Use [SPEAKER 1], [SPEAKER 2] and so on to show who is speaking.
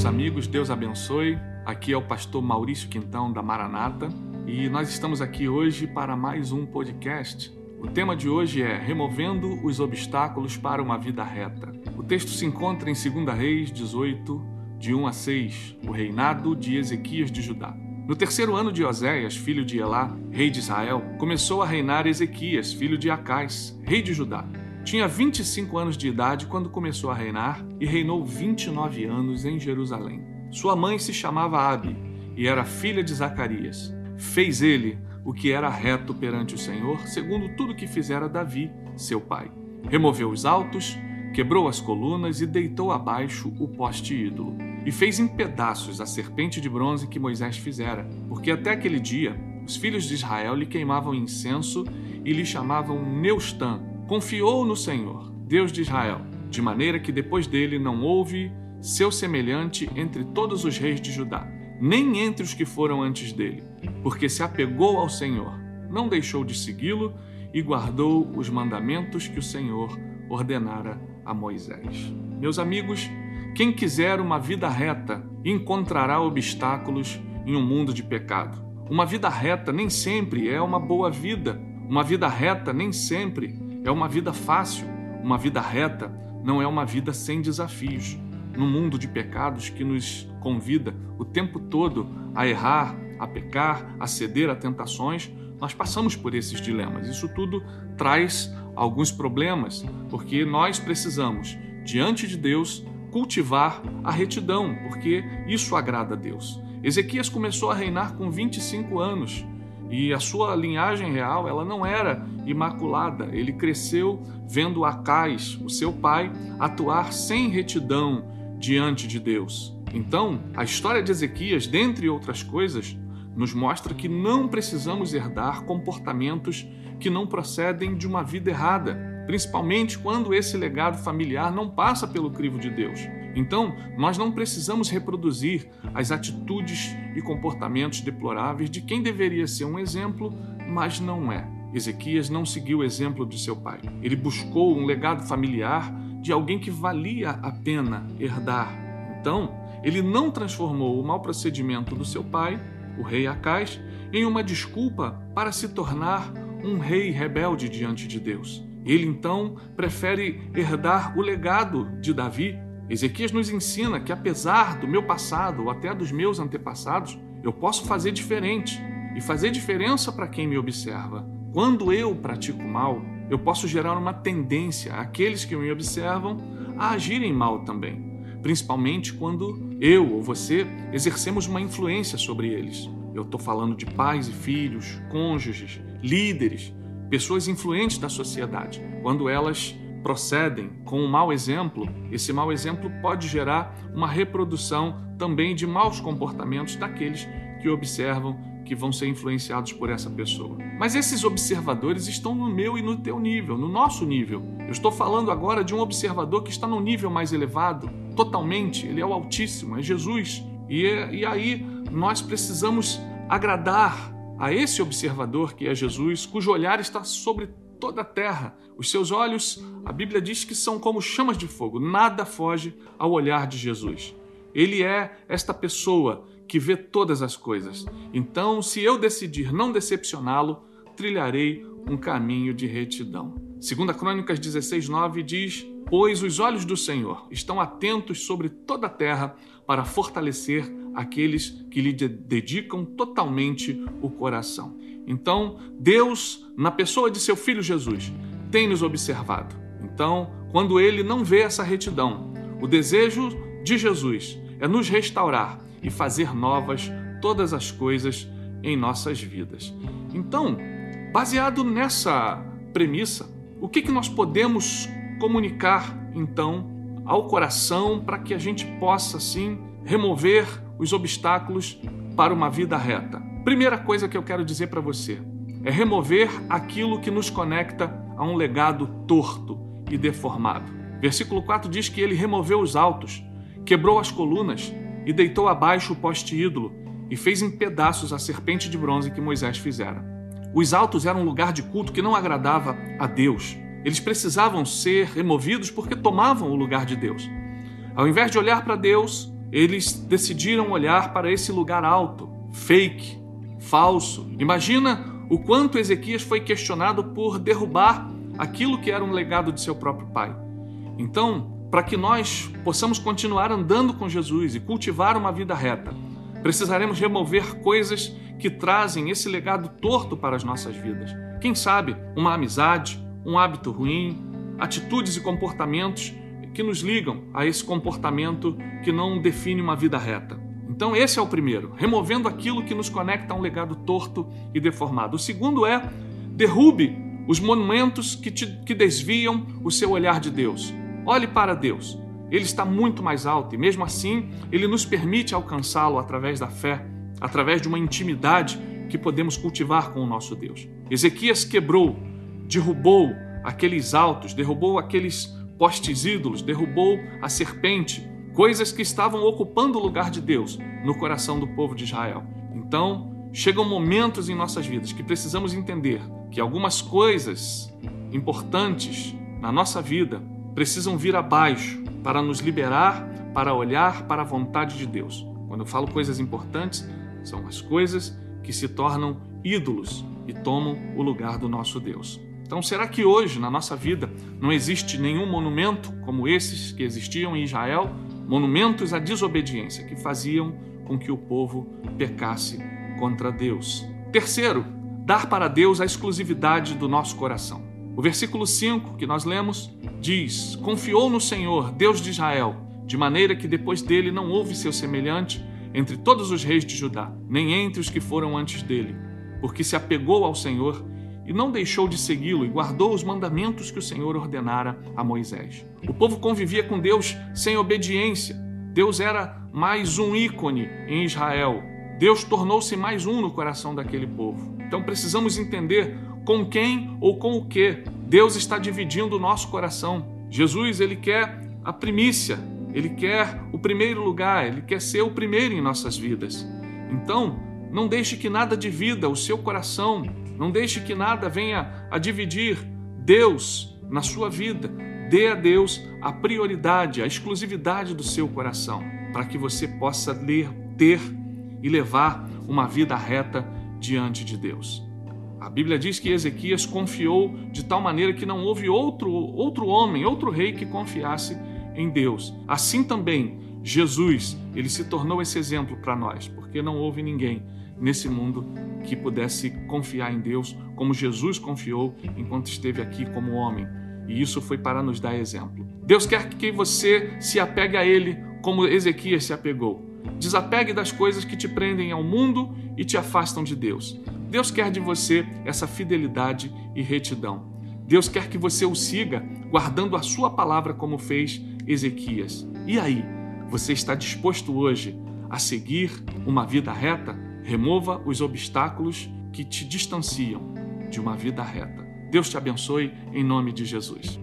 [SPEAKER 1] meus amigos, Deus abençoe. Aqui é o pastor Maurício Quintão da Maranata e nós estamos aqui hoje para mais um podcast. O tema de hoje é Removendo os obstáculos para uma vida reta. O texto se encontra em 2 Reis 18, de 1 a 6, o reinado de Ezequias de Judá. No terceiro ano de Oséias, filho de Elá, rei de Israel, começou a reinar Ezequias, filho de Acais, rei de Judá. Tinha 25 anos de idade quando começou a reinar e reinou 29 anos em Jerusalém. Sua mãe se chamava Abi e era filha de Zacarias. Fez ele o que era reto perante o Senhor, segundo tudo que fizera Davi, seu pai. Removeu os altos, quebrou as colunas e deitou abaixo o poste ídolo. E fez em pedaços a serpente de bronze que Moisés fizera, porque até aquele dia os filhos de Israel lhe queimavam incenso e lhe chamavam Neustã, confiou no Senhor, Deus de Israel, de maneira que depois dele não houve seu semelhante entre todos os reis de Judá, nem entre os que foram antes dele, porque se apegou ao Senhor, não deixou de segui-lo e guardou os mandamentos que o Senhor ordenara a Moisés. Meus amigos, quem quiser uma vida reta encontrará obstáculos em um mundo de pecado. Uma vida reta nem sempre é uma boa vida. Uma vida reta nem sempre é uma vida fácil, uma vida reta, não é uma vida sem desafios. Num mundo de pecados que nos convida o tempo todo a errar, a pecar, a ceder a tentações, nós passamos por esses dilemas. Isso tudo traz alguns problemas, porque nós precisamos, diante de Deus, cultivar a retidão, porque isso agrada a Deus. Ezequias começou a reinar com 25 anos e a sua linhagem real, ela não era imaculada. Ele cresceu vendo Acais, o seu pai, atuar sem retidão diante de Deus. Então, a história de Ezequias, dentre outras coisas, nos mostra que não precisamos herdar comportamentos que não procedem de uma vida errada, principalmente quando esse legado familiar não passa pelo crivo de Deus. Então, nós não precisamos reproduzir as atitudes e comportamentos deploráveis de quem deveria ser um exemplo, mas não é. Ezequias não seguiu o exemplo de seu pai. Ele buscou um legado familiar de alguém que valia a pena herdar. Então, ele não transformou o mau procedimento do seu pai, o rei Acais, em uma desculpa para se tornar um rei rebelde diante de Deus. Ele então prefere herdar o legado de Davi, Ezequias nos ensina que, apesar do meu passado ou até dos meus antepassados, eu posso fazer diferente e fazer diferença para quem me observa. Quando eu pratico mal, eu posso gerar uma tendência àqueles que me observam a agirem mal também, principalmente quando eu ou você exercemos uma influência sobre eles. Eu estou falando de pais e filhos, cônjuges, líderes, pessoas influentes da sociedade. Quando elas procedem com um mau exemplo, esse mau exemplo pode gerar uma reprodução também de maus comportamentos daqueles que observam que vão ser influenciados por essa pessoa. Mas esses observadores estão no meu e no teu nível, no nosso nível. Eu estou falando agora de um observador que está no nível mais elevado, totalmente, ele é o Altíssimo, é Jesus. E, e aí nós precisamos agradar a esse observador que é Jesus, cujo olhar está sobre toda a terra. Os seus olhos, a Bíblia diz que são como chamas de fogo, nada foge ao olhar de Jesus. Ele é esta pessoa que vê todas as coisas. Então, se eu decidir não decepcioná-lo, trilharei um caminho de retidão. Segunda Crônicas 16:9 diz: "Pois os olhos do Senhor estão atentos sobre toda a terra para fortalecer aqueles que lhe dedicam totalmente o coração." Então, Deus, na pessoa de seu filho Jesus, tem nos observado. Então, quando ele não vê essa retidão, o desejo de Jesus é nos restaurar e fazer novas todas as coisas em nossas vidas. Então, baseado nessa premissa, o que, que nós podemos comunicar então ao coração para que a gente possa assim remover os obstáculos para uma vida reta? Primeira coisa que eu quero dizer para você é remover aquilo que nos conecta a um legado torto e deformado. Versículo 4 diz que ele removeu os altos, quebrou as colunas e deitou abaixo o poste ídolo e fez em pedaços a serpente de bronze que Moisés fizera. Os altos eram um lugar de culto que não agradava a Deus. Eles precisavam ser removidos porque tomavam o lugar de Deus. Ao invés de olhar para Deus, eles decidiram olhar para esse lugar alto, fake, falso. Imagina o quanto Ezequias foi questionado por derrubar aquilo que era um legado de seu próprio pai. Então, para que nós possamos continuar andando com Jesus e cultivar uma vida reta, precisaremos remover coisas que trazem esse legado torto para as nossas vidas. Quem sabe uma amizade, um hábito ruim, atitudes e comportamentos que nos ligam a esse comportamento que não define uma vida reta. Então, esse é o primeiro, removendo aquilo que nos conecta a um legado torto e deformado. O segundo é derrube os monumentos que, te, que desviam o seu olhar de Deus. Olhe para Deus. Ele está muito mais alto e, mesmo assim, ele nos permite alcançá-lo através da fé, através de uma intimidade que podemos cultivar com o nosso Deus. Ezequias quebrou, derrubou aqueles altos, derrubou aqueles postes ídolos, derrubou a serpente, coisas que estavam ocupando o lugar de Deus no coração do povo de Israel. Então, chegam momentos em nossas vidas que precisamos entender que algumas coisas importantes na nossa vida precisam vir abaixo para nos liberar, para olhar para a vontade de Deus. Quando eu falo coisas importantes, são as coisas que se tornam ídolos e tomam o lugar do nosso Deus. Então, será que hoje na nossa vida não existe nenhum monumento como esses que existiam em Israel? Monumentos à desobediência que faziam com que o povo pecasse contra Deus. Terceiro, dar para Deus a exclusividade do nosso coração. O versículo 5 que nós lemos diz: Confiou no Senhor, Deus de Israel, de maneira que depois dele não houve seu semelhante entre todos os reis de Judá, nem entre os que foram antes dele, porque se apegou ao Senhor e não deixou de segui-lo e guardou os mandamentos que o Senhor ordenara a Moisés. O povo convivia com Deus sem obediência. Deus era mais um ícone em Israel. Deus tornou-se mais um no coração daquele povo. Então precisamos entender com quem ou com o que Deus está dividindo o nosso coração. Jesus, ele quer a primícia, ele quer o primeiro lugar, ele quer ser o primeiro em nossas vidas. Então, não deixe que nada divida o seu coração, não deixe que nada venha a dividir Deus na sua vida. Dê a Deus a prioridade, a exclusividade do seu coração, para que você possa ler, ter e levar uma vida reta diante de Deus. A Bíblia diz que Ezequias confiou de tal maneira que não houve outro, outro homem, outro rei que confiasse em Deus. Assim também, Jesus, ele se tornou esse exemplo para nós, porque não houve ninguém nesse mundo que pudesse confiar em Deus como Jesus confiou enquanto esteve aqui como homem. E isso foi para nos dar exemplo. Deus quer que você se apegue a Ele como Ezequias se apegou. Desapegue das coisas que te prendem ao mundo e te afastam de Deus. Deus quer de você essa fidelidade e retidão. Deus quer que você o siga guardando a sua palavra como fez Ezequias. E aí, você está disposto hoje a seguir uma vida reta? Remova os obstáculos que te distanciam de uma vida reta. Deus te abençoe em nome de Jesus.